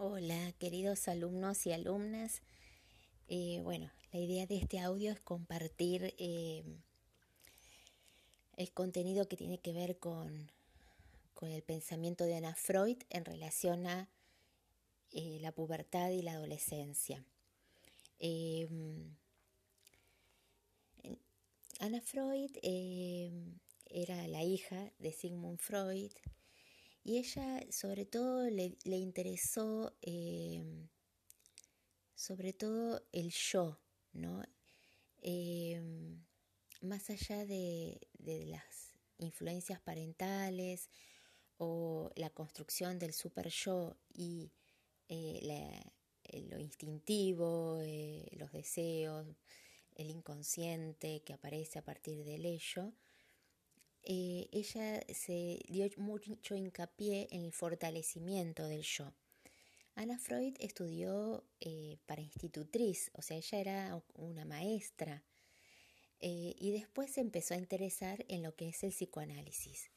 Hola, queridos alumnos y alumnas. Eh, bueno, la idea de este audio es compartir eh, el contenido que tiene que ver con, con, el pensamiento de Ana Freud en relación a eh, la pubertad y la adolescencia. Ana Freud era la hija de Sigmund Freud y ella sobre todo le, interesó eh, sobre todo el yo, ¿no? Eh, más allá de, las influencias parentales o la construcción del super yo y eh, lo instintivo, los deseos, el inconsciente que aparece a partir del ello, eh, ella se dio mucho hincapié en el fortalecimiento del yo. Ana Freud estudió eh, para institutriz, o sea, ella era una maestra, eh, y después se empezó a interesar en lo que es el psicoanálisis.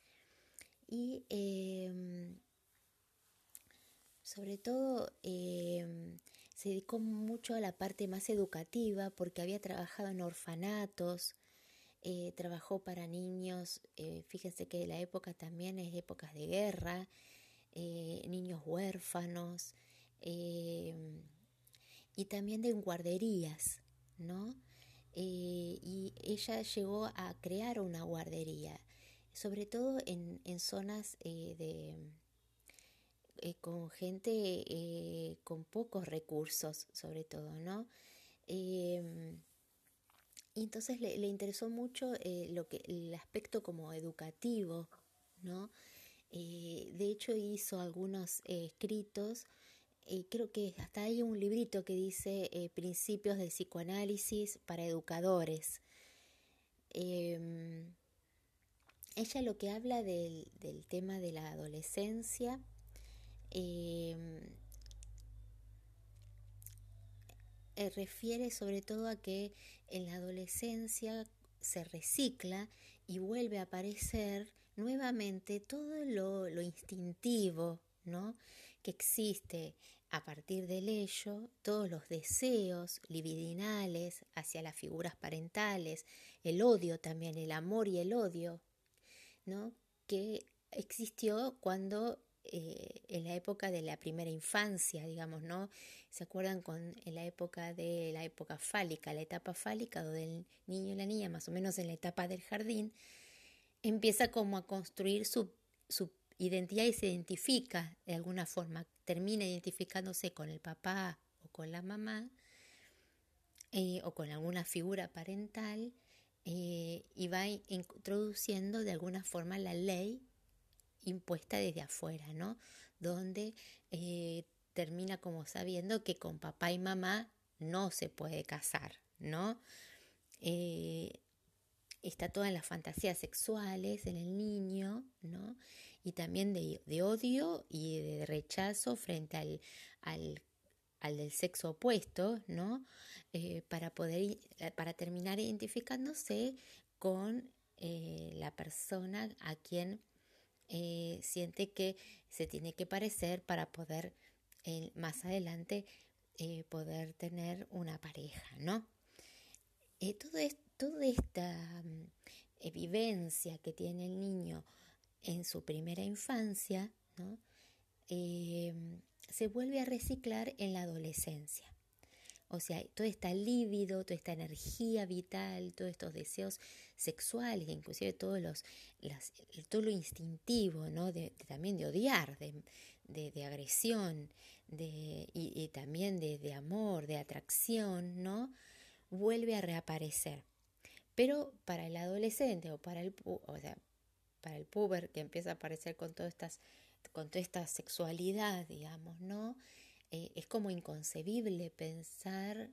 Y em, sobre todo em, se dedicó mucho a la parte más educativa porque había trabajado en orfanatos, eh, trabajó para niños, eh, fíjense que la época también es épocas de guerra, eh, niños huérfanos y también de guarderías, ¿no? y ella llegó a crear una guardería, sobre todo en, en zonas de, con gente con pocos recursos, sobre todo, ¿no? Y entonces le, interesó mucho eh, lo que, el aspecto como educativo, ¿no? Eh, de hecho hizo algunos eh, escritos, creo que hasta hay un librito que dice Principios del psicoanálisis para educadores. Em, ella lo que habla del, del tema de la adolescencia, em, Eh, refiere sobre todo a que en la adolescencia se recicla y vuelve a aparecer nuevamente todo lo, instintivo, ¿no? que existe a partir del ello, todos los deseos libidinales hacia las figuras parentales, el odio también, el amor y el odio, ¿no? que existió cuando eh, en la época de la primera infancia, digamos, ¿no? ¿Se acuerdan con en la época de la época fálica, la etapa fálica, donde el niño y la niña, más o menos en la etapa del jardín, empieza como a construir su, su identidad y se identifica de alguna forma, termina identificándose con el papá o con la mamá eh, o con alguna figura parental eh, y va introduciendo de alguna forma la ley impuesta desde afuera, ¿no? Donde eh, termina como sabiendo que con papá y mamá no se puede casar, ¿no? Eh, está todas las fantasías sexuales en el niño, ¿no? Y también de, odio y de rechazo frente al, al, del sexo opuesto, ¿no? Eh, para poder, para terminar identificándose con la persona a quien eh, siente que se tiene que parecer para poder más adelante eh, poder tener una pareja, ¿no? Eh, todo toda esta mm, vivencia que tiene el niño en su primera infancia, se vuelve a reciclar en la adolescencia. O sea, todo está lívido, toda esta energía vital, todos estos deseos sexuales, inclusive todos los, todo lo instintivo, ¿no? De, también de odiar, de, agresión, de, y, también de, amor, de atracción, ¿no? Vuelve a reaparecer. Pero para el adolescente o para el, o sea, para el puber que empieza a aparecer con todas estas con toda esta sexualidad, digamos, ¿no? Eh, es como inconcebible pensar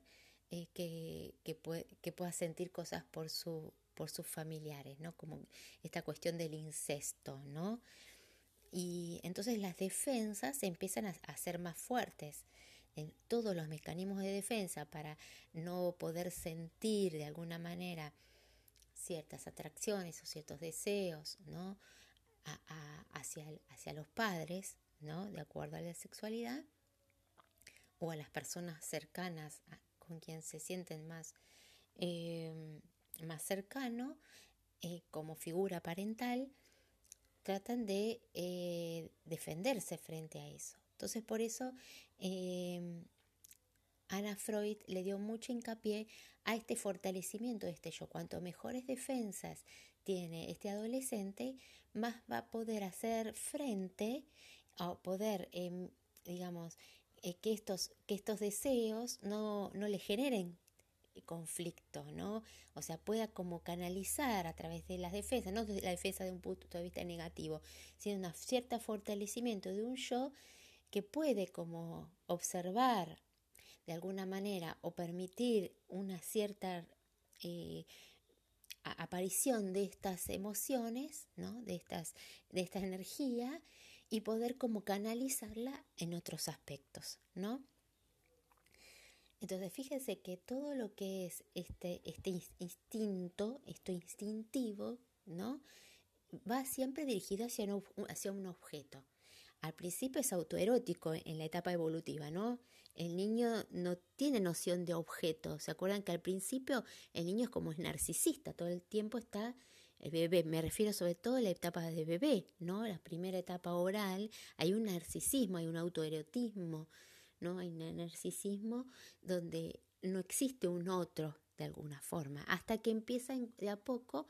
eh, que, que, pueda sentir cosas por, su, por sus familiares, ¿no? Como esta cuestión del incesto, ¿no? Y entonces las defensas empiezan a, a ser más fuertes. En todos los mecanismos de defensa para no poder sentir de alguna manera ciertas atracciones o ciertos deseos, ¿no? hacia, hacia los padres, ¿no? De acuerdo a la sexualidad, o a las personas cercanas con quien se sienten más, eh, más cercano eh, como figura parental, tratan de eh, defenderse frente a eso. Entonces por eso Ana Freud le dio mucho hincapié a este fortalecimiento de este yo. Cuanto mejores defensas tiene este adolescente, más va a poder hacer frente a poder, em, digamos, eh, que, estos, que estos deseos no, no le generen conflicto, ¿no? O sea, pueda como canalizar a través de las defensas, no la defensa de un punto de vista negativo, sino un cierto fortalecimiento de un yo que puede como observar de alguna manera o permitir una cierta eh, aparición de estas emociones, ¿no? de, estas, de esta energía y poder como canalizarla en otros aspectos, ¿no? Entonces fíjense que todo lo que es este, este instinto, esto instintivo, ¿no? Va siempre dirigido hacia un, hacia un objeto. Al principio es autoerótico en la etapa evolutiva, ¿no? El niño no tiene noción de objeto. ¿Se acuerdan que al principio el niño es como es narcisista? Todo el tiempo está el bebé, me refiero sobre todo a la etapa de bebé, ¿no? La primera etapa oral, hay un narcisismo, hay un autoerotismo, ¿no? Hay un narcisismo donde no existe un otro de alguna forma, hasta que empieza de a poco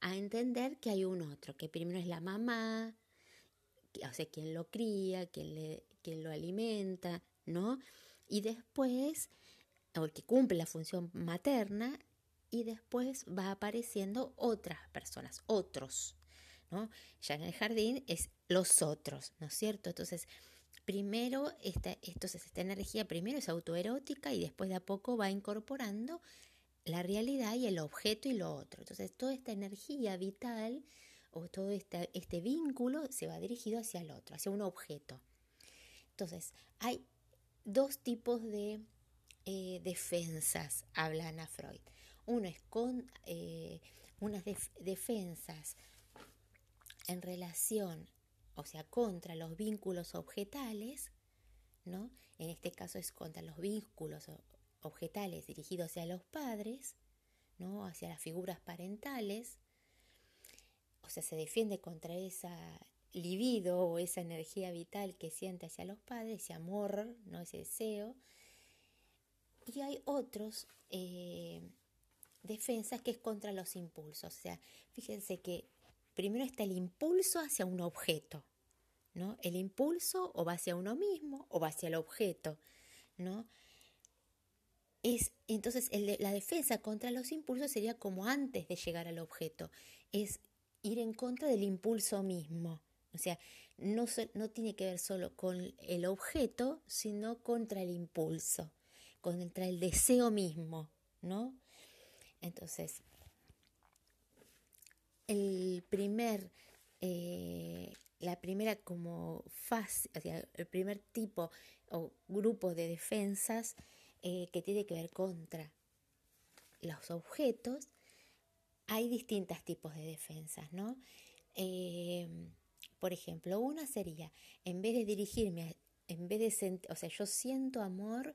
a entender que hay un otro, que primero es la mamá, o sea, quien lo cría, quien, le, lo alimenta, ¿no? Y después, o que cumple la función materna, y después va apareciendo otras personas, otros, ¿no? Ya en el jardín es los otros, ¿no es cierto? Entonces, primero, esta, entonces esta energía primero es autoerótica y después de a poco va incorporando la realidad y el objeto y lo otro. Entonces, toda esta energía vital o todo este, este vínculo se va dirigido hacia el otro, hacia un objeto. Entonces, hay dos tipos de eh, defensas, habla Ana Freud. Uno es con eh, unas defensas en relación, o sea, contra los vínculos objetales, ¿no? En este caso es contra los vínculos objetales dirigidos hacia los padres, ¿no? Hacia las figuras parentales. O sea, se defiende contra esa libido o esa energía vital que siente hacia los padres, ese amor, ¿no? ese deseo. Y hay otros eh, defensas que es contra los impulsos. O sea, fíjense que primero está el impulso hacia un objeto, ¿no? El impulso o va hacia uno mismo o va hacia el objeto, ¿no? Es, entonces, la defensa contra los impulsos sería como antes de llegar al objeto, es ir en contra del impulso mismo. O sea, no, no tiene que ver solo con el objeto, sino contra el impulso, contra el deseo mismo, ¿no? Entonces, el primer, eh, la primera como fase, o sea, el primer tipo o grupo de defensas eh, que tiene que ver contra los objetos, hay distintos tipos de defensas, ¿no? Eh, por ejemplo, una sería, en vez de dirigirme, en vez de o sea, yo siento amor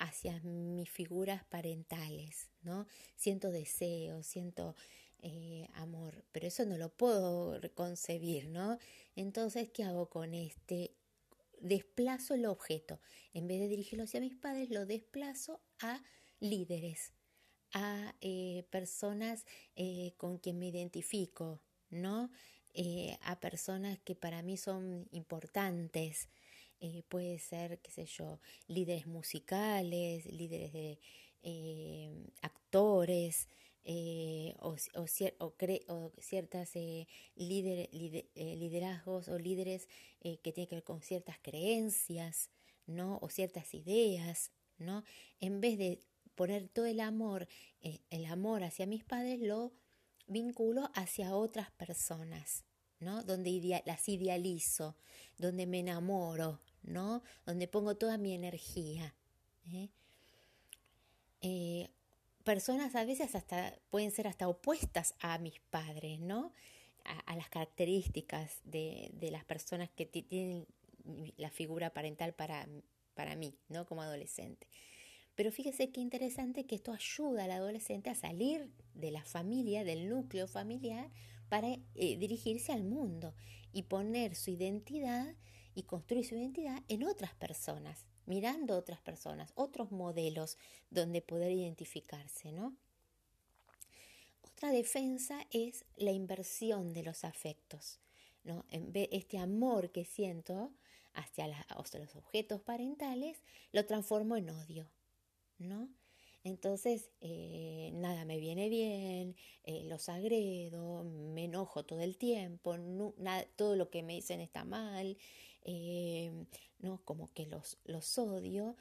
hacia mis figuras parentales, ¿no? Siento deseo, siento eh, amor, pero eso no lo puedo concebir, ¿no? Entonces, ¿qué hago con este? Desplazo el objeto. En vez de dirigirlo hacia mis padres, lo desplazo a líderes, a eh, personas eh, con quien me identifico, ¿no? a personas que para mí son importantes, eh, puede ser, qué sé yo, líderes musicales, líderes de eh, actores eh, o, o, o, ciertas liderazgos o líderes que tienen que ver con ciertas creencias, ¿no? O ciertas ideas, ¿no? En vez de poner todo el amor, el amor hacia mis padres, lo vinculo hacia otras personas, ¿no? Donde las idealizo, donde me enamoro, ¿no? Donde pongo toda mi energía. ¿eh? Eh, personas a veces hasta pueden ser hasta opuestas a mis padres, ¿no? A, las características de, las personas que tienen la figura parental para, para mí, ¿no? Como adolescente. Pero fíjese qué interesante que esto ayuda al adolescente a salir de la familia, del núcleo familiar, para eh, dirigirse al mundo y poner su identidad y construir su identidad en otras personas, mirando otras personas, otros modelos donde poder identificarse, ¿no? Otra defensa es la inversión de los afectos, ¿no? Este amor que siento hacia, los objetos parentales lo transformo en odio, ¿no? Entonces, eh, nada me viene bien, eh, los agredo, me enojo todo el tiempo, todo lo que me dicen está mal, eh, ¿no? Como que los, los odio.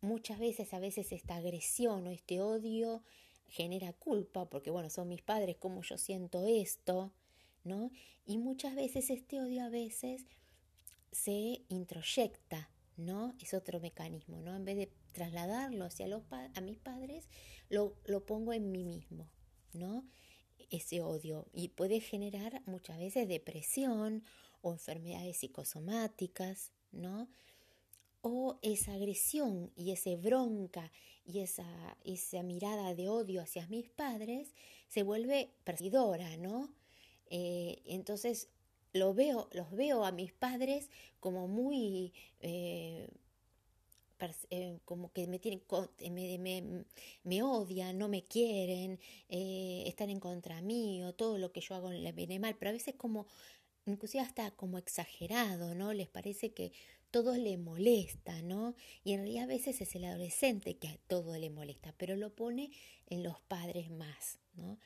Muchas veces, a veces esta agresión o este odio genera culpa, porque bueno, son mis padres, como yo siento esto, ¿no? Y muchas veces este odio a veces se introyecta, ¿no? Es otro mecanismo, ¿no? En vez de trasladarlo hacia los a mis padres, lo, lo pongo en mí mismo, ¿no? Ese odio. Y puede generar muchas veces depresión o enfermedades psicosomáticas, ¿no? O esa agresión y esa bronca y esa, esa mirada de odio hacia mis padres se vuelve perseguidora, ¿no? Eh, entonces lo veo, los veo a mis padres como muy eh, eh, como que me tienen me, me, odian, no me quieren, están en contra mío, todo lo que yo hago le viene mal, pero a veces como inclusive hasta como exagerado, ¿no? Les parece que todo le molesta, ¿no? Y en realidad a veces es el adolescente que a todo le molesta, pero lo pone en los padres más, ¿no?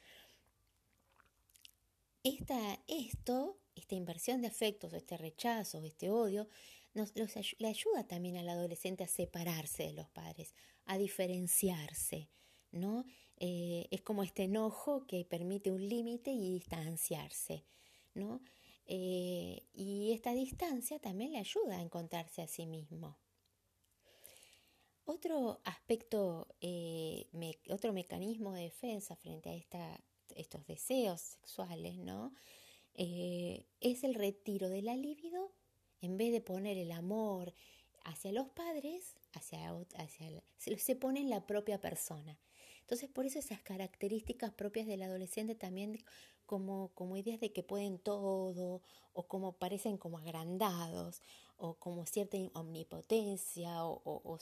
Esta, esto, esta inversión de afectos, este rechazo, este odio, nos, le ayuda también al adolescente a separarse de los padres, a diferenciarse, ¿no? Eh, es como este enojo que permite un límite y distanciarse, ¿no? Eh, y esta distancia también le ayuda a encontrarse a sí mismo. Otro aspecto, eh, otro mecanismo de defensa frente a esta, estos deseos sexuales, ¿no? Eh, es el retiro de la libido en vez de poner el amor hacia los padres, hacia, hacia se, se pone en la propia persona. Entonces, por eso esas características propias del adolescente también como, como ideas de que pueden todo, o como parecen como agrandados, o como cierta omnipotencia, o, o,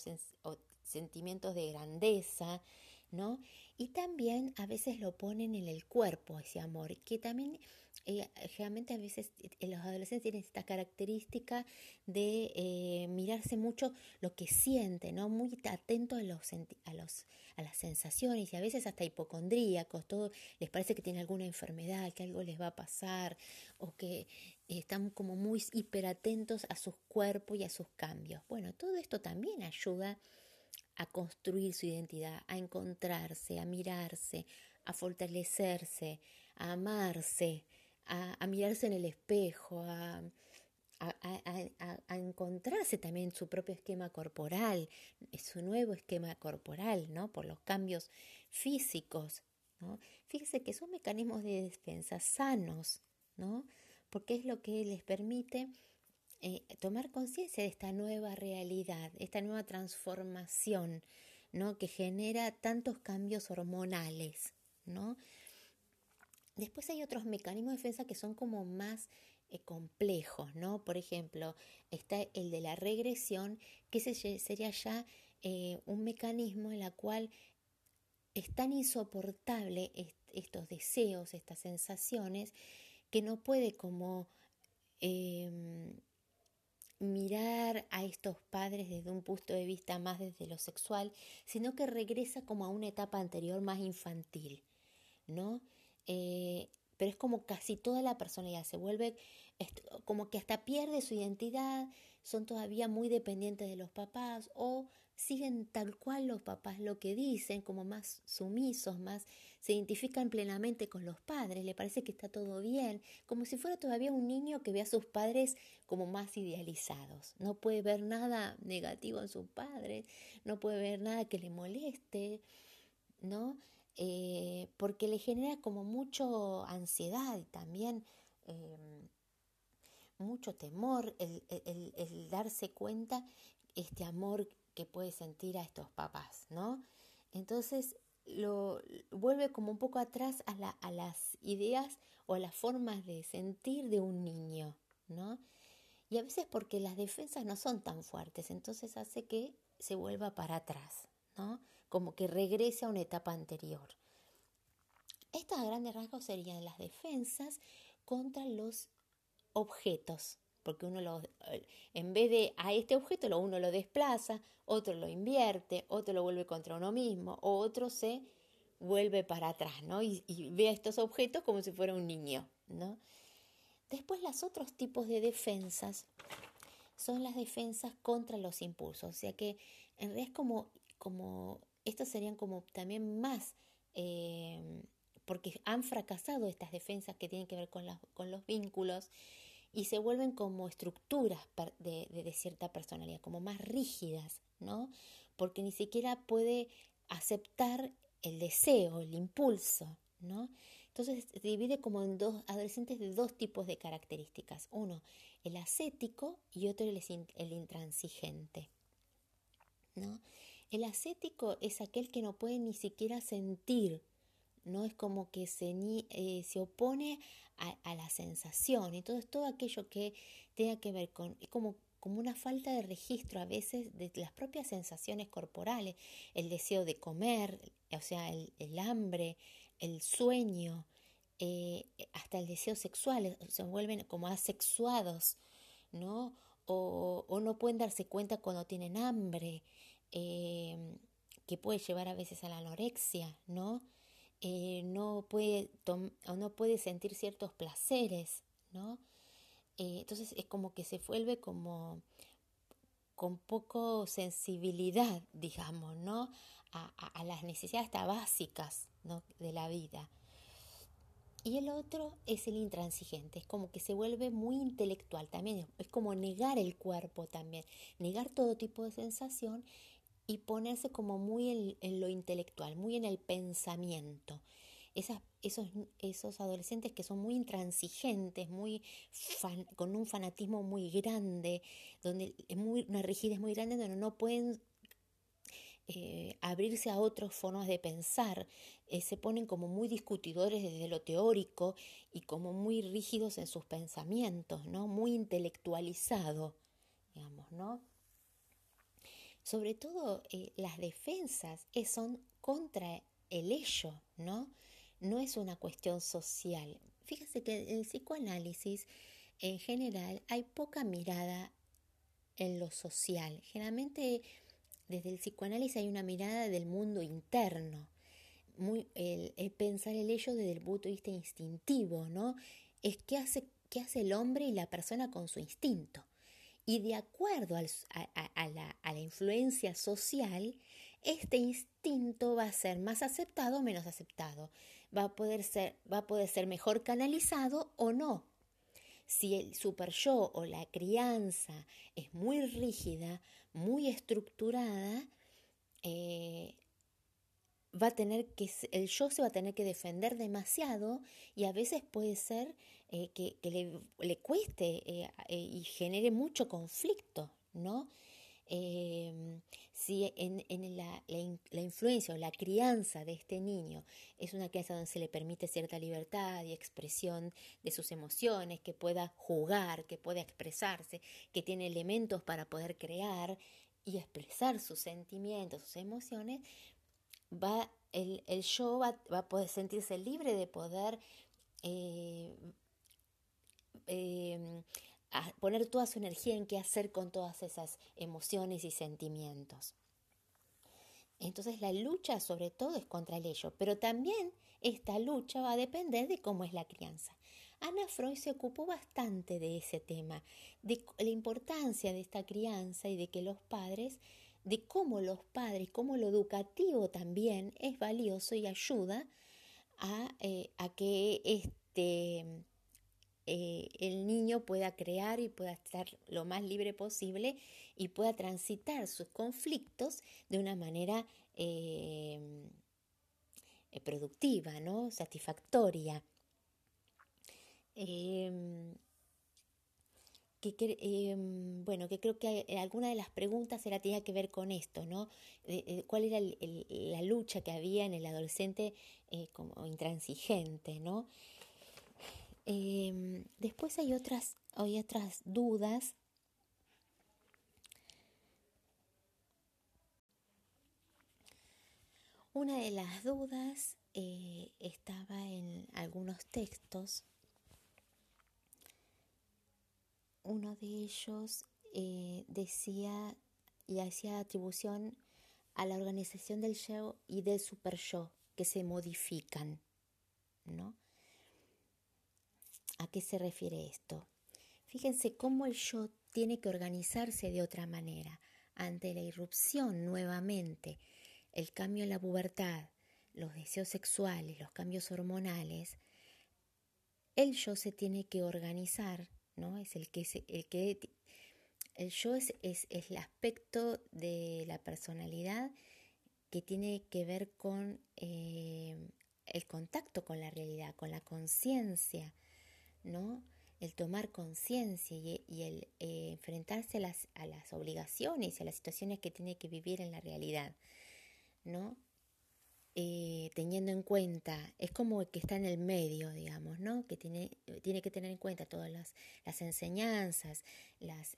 sentimientos de grandeza, ¿no? Y también a veces lo ponen en el cuerpo ese amor, que también eh, a veces eh, los adolescentes tienen esta característica de eh, mirarse mucho lo que sienten, ¿no? Muy atento a, los, a, los, a las sensaciones y a veces hasta hipocondríacos, todo les parece que tienen alguna enfermedad, que algo les va a pasar o que están como muy hiperatentos a sus cuerpos y a sus cambios. Bueno, todo esto también ayuda a construir su identidad, a encontrarse, a mirarse, a fortalecerse, a amarse, a, mirarse en el espejo, a, encontrarse también su propio esquema corporal, su nuevo esquema corporal, ¿no? Por los cambios físicos, ¿no? Fíjese que son mecanismos de defensa sanos, ¿no? Porque es lo que les permite eh, tomar conciencia de esta nueva realidad, esta nueva transformación, ¿no? Que genera tantos cambios hormonales, ¿no? Después hay otros mecanismos de defensa que son como más eh, complejos, ¿no? Por ejemplo, está el de la regresión, que ese sería ya eh, un mecanismo en el cual es tan insoportable estos deseos, estas sensaciones, que no puede como em, mirar a estos padres desde un punto de vista más desde lo sexual, sino que regresa como a una etapa anterior más infantil, ¿no? Eh, pero es como casi toda la personalidad se vuelve como que hasta pierde su identidad, son todavía muy dependientes de los papás o siguen tal cual los papás lo que dicen, como más sumisos, más se identifican plenamente con los padres, le parece que está todo bien, como si fuera todavía un niño que ve a sus padres como más idealizados. No puede ver nada negativo en sus padres, no puede ver nada que le moleste, ¿no? Eh, porque le genera como mucho ansiedad también em, mucho temor el, el, darse cuenta este amor que puede sentir a estos papás, ¿no? Entonces lo vuelve como un poco atrás a, la, a las ideas o a las formas de sentir de un niño, ¿no? Y a veces porque las defensas no son tan fuertes, entonces hace que se vuelva para atrás, ¿no? Como que regrese a una etapa anterior. Estas grandes rasgos serían las defensas contra los objetos, porque uno lo, en vez de a este objeto uno lo desplaza, otro lo invierte, otro lo vuelve contra uno mismo, o otro se vuelve para atrás, ¿no? Y, ve a estos objetos como si fuera un niño, ¿no? Después los otros tipos de defensas son las defensas contra los impulsos, o sea que en realidad es como, como estos serían como también más, eh, porque han fracasado estas defensas que tienen que ver con, con los vínculos y se vuelven como estructuras de, de, cierta personalidad, como más rígidas, ¿no? Porque ni siquiera puede aceptar el deseo, el impulso, ¿no? Entonces se divide como en dos adolescentes de dos tipos de características. Uno, el ascético y otro el, el intransigente, ¿no? El ascético es aquel que no puede ni siquiera sentir, ¿no? Es como que se, eh, se opone a, la sensación. Entonces todo aquello que tenga que ver con, como, como una falta de registro a veces de las propias sensaciones corporales, el deseo de comer, o sea, el, hambre, el sueño, eh, hasta el deseo sexual, se vuelven como asexuados, ¿no? O, o, no pueden darse cuenta cuando tienen hambre, eh, que puede llevar a veces a la anorexia, ¿no? Eh, no, puede o no puede sentir ciertos placeres, ¿no? Eh, entonces es como que se vuelve como con poco sensibilidad, digamos, ¿no? A, las necesidades hasta básicas de la vida. Y el otro es el intransigente, es como que se vuelve muy intelectual también, es como negar el cuerpo también, negar todo tipo de sensación y ponerse como muy en, lo intelectual, muy en el pensamiento. Esas, esos, esos adolescentes que son muy intransigentes, muy con un fanatismo muy grande, donde es muy, una rigidez muy grande, donde no pueden eh, abrirse a otras formas de pensar, eh, se ponen como muy discutidores desde lo teórico y como muy rígidos en sus pensamientos, ¿no? Muy intelectualizado, digamos, ¿no? Sobre todo eh, las defensas son contra el ello, ¿no? No es una cuestión social. Fíjese que en el psicoanálisis en general hay poca mirada en lo social. Generalmente desde el psicoanálisis hay una mirada del mundo interno, el, pensar el ello desde el punto de vista instintivo, ¿no? Es qué hace, qué hace el hombre y la persona con su instinto. Y de acuerdo a, la, influencia social, este instinto va a ser más aceptado o menos aceptado. Va a poder ser, va a poder ser mejor canalizado o no. Si el super yo o la crianza es muy rígida, muy estructurada, eh, va a tener que, el yo se va a tener que defender demasiado y a veces puede ser eh, que, le, cueste eh, eh, y genere mucho conflicto, ¿no? si en, la, la, influencia o la crianza de este niño es una crianza donde se le permite cierta libertad y expresión de sus emociones, que pueda jugar, que pueda expresarse, que tiene elementos para poder crear y expresar sus sentimientos, sus emociones, va el, el yo va, va, a poder sentirse libre de poder Em, a poner toda su energía en qué hacer con todas esas emociones y sentimientos. Entonces la lucha sobre todo es contra el ello, pero también esta lucha va a depender de cómo es la crianza. Ana Freud se ocupó bastante de ese tema, de la importancia de esta crianza y de que los padres, de cómo los padres, cómo lo educativo también es valioso y ayuda a, eh, a que este, eh, el niño pueda crear y pueda estar lo más libre posible y pueda transitar sus conflictos de una manera eh, productiva, ¿no? satisfactoria. Em, que, em, bueno, que creo que alguna de las preguntas era, tenía que ver con esto, ¿no? ¿Cuál era la lucha que había en el adolescente eh, como intransigente, ¿no? Em, después hay otras, hay otras dudas. Una de las dudas eh, estaba en algunos textos uno de ellos eh, decía y hacía atribución a la organización del yo y del super yo que se modifican, ¿no? ¿A qué se refiere esto? Fíjense cómo el yo tiene que organizarse de otra manera ante la irrupción nuevamente, el cambio en la pubertad, los deseos sexuales, los cambios hormonales, el yo se tiene que organizar Es el que, el que el yo es, es, el aspecto de la personalidad que tiene que ver con eh, el contacto con la realidad, con la conciencia, ¿no? El tomar conciencia y, el eh, enfrentarse a las, a las obligaciones y a las situaciones que tiene que vivir en la realidad, ¿no? Eh, teniendo en cuenta, es como el que está en el medio, digamos, ¿no? Que tiene, tiene que tener en cuenta todas las, enseñanzas,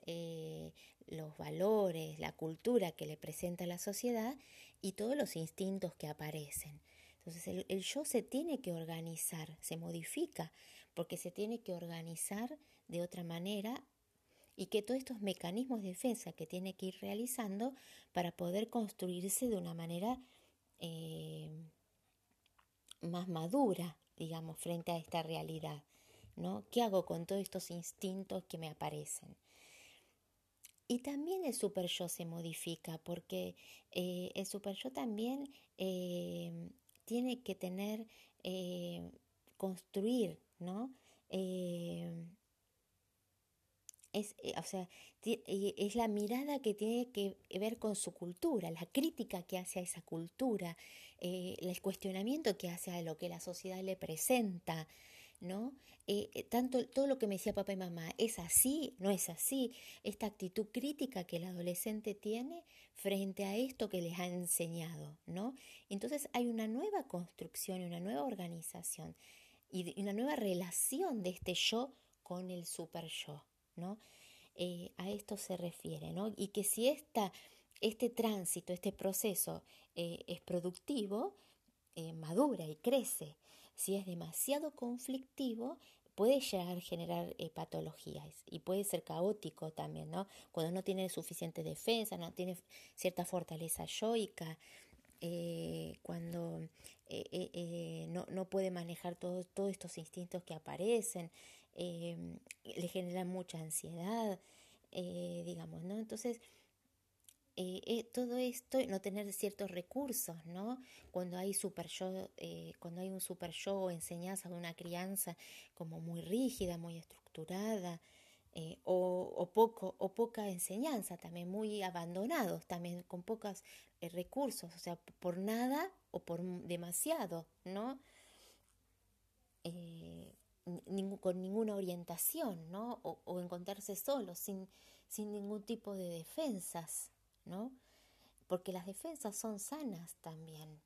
eh, los valores, la cultura que le presenta la sociedad y todos los instintos que aparecen. Entonces el, el yo se tiene que organizar, se modifica, porque se tiene que organizar de otra manera y que todos estos mecanismos de defensa que tiene que ir realizando para poder construirse de una manera eh, más madura, digamos, frente a esta realidad, ¿no? ¿Qué hago con todos estos instintos que me aparecen? Y también el super yo se modifica porque eh, el super yo también eh, tiene que tener, construir, ¿no? Es, eh, o sea, eh, es la mirada que tiene que ver con su cultura, la crítica que hace a esa cultura, eh, el cuestionamiento que hace a lo que la sociedad le presenta, ¿no? tanto todo lo que me decía papá y mamá, ¿es así? ¿No es así? Esta actitud crítica que el adolescente tiene frente a esto que les ha enseñado, ¿no? Entonces hay una nueva construcción y una nueva organización y una nueva relación de este yo con el super yo. ¿No? Eh, a esto se refiere, ¿no? Y que si esta, este tránsito, este proceso eh, es productivo, eh, madura y crece. Si es demasiado conflictivo, puede llegar a generar patologías y puede ser caótico también, ¿no? Cuando no tiene suficiente defensa, no tiene cierta fortaleza yoica, cuando no, no, puede manejar todos estos instintos que aparecen, eh, le genera mucha ansiedad, eh, digamos, ¿no? Entonces, eh, todo esto, no tener ciertos recursos, ¿no? Cuando hay super yo, cuando hay un super yo o enseñanza de una crianza como muy rígida, muy estructurada, o, o, poco, o poca enseñanza, también muy abandonados, también con pocos recursos, o sea, por nada o por demasiado, ¿no? Con ninguna orientación, ¿no? O, encontrarse solo, sin, sin ningún tipo de defensas, ¿no? Porque las defensas son sanas también,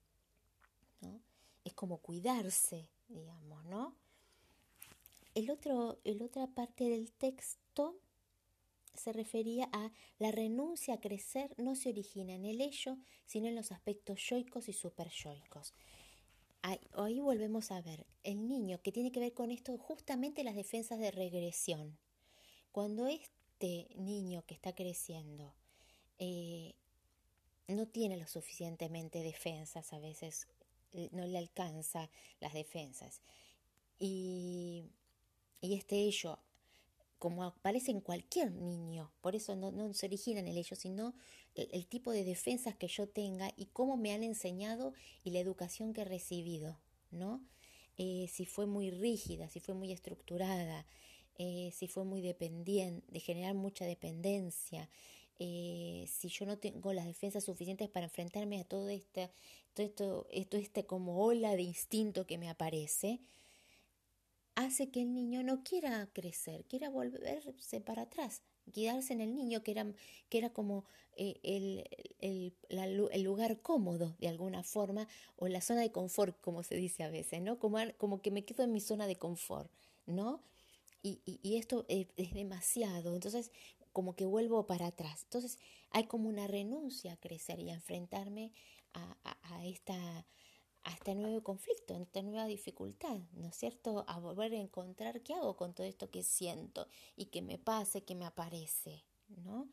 ¿no? Es como cuidarse, digamos, ¿no? El otro, el otra parte del texto se refería a la renuncia a crecer no se origina en el ello, sino en los aspectos yoicos y superyoicos ahí, volvemos a ver el niño que tiene que ver con esto justamente las defensas de regresión. Cuando este niño que está creciendo eh, no tiene lo suficientemente defensas, a veces eh, no le alcanza las defensas. Y, y este ello como aparece en cualquier niño, por eso no, se origina en el ello, sino el, tipo de defensas que yo tenga y cómo me han enseñado y la educación que he recibido, ¿no? Eh, si fue muy rígida, si fue muy estructurada, eh, si fue muy dependiente, de generar mucha dependencia, eh, si yo no tengo las defensas suficientes para enfrentarme a todo este, todo esto, esto, este como ola de instinto que me aparece, hace que el niño no quiera crecer, quiera volverse para atrás, quedarse en el niño, que era, que era como eh, el, el, lugar cómodo de alguna forma, o la zona de confort, como se dice a veces, ¿no? Como, como que me quedo en mi zona de confort, ¿no? Y, y, esto es, demasiado, entonces como que vuelvo para atrás. Entonces hay como una renuncia a crecer y a enfrentarme a, a, esta a este nuevo conflicto, a esta nueva dificultad, ¿no es cierto? A volver a encontrar qué hago con todo esto que siento y que me pase, que me aparece, ¿no?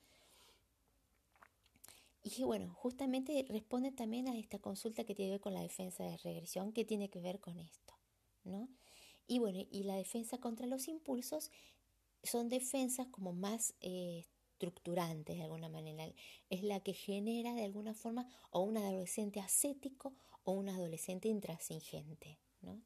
Y bueno, justamente responde también a esta consulta que tiene que ver con la defensa de regresión, que tiene que ver con esto, ¿no? Y bueno, y la defensa contra los impulsos son defensas como más eh, estructurantes de alguna manera. Es la que genera de alguna forma o un adolescente ascético o un adolescente intransigente, ¿no?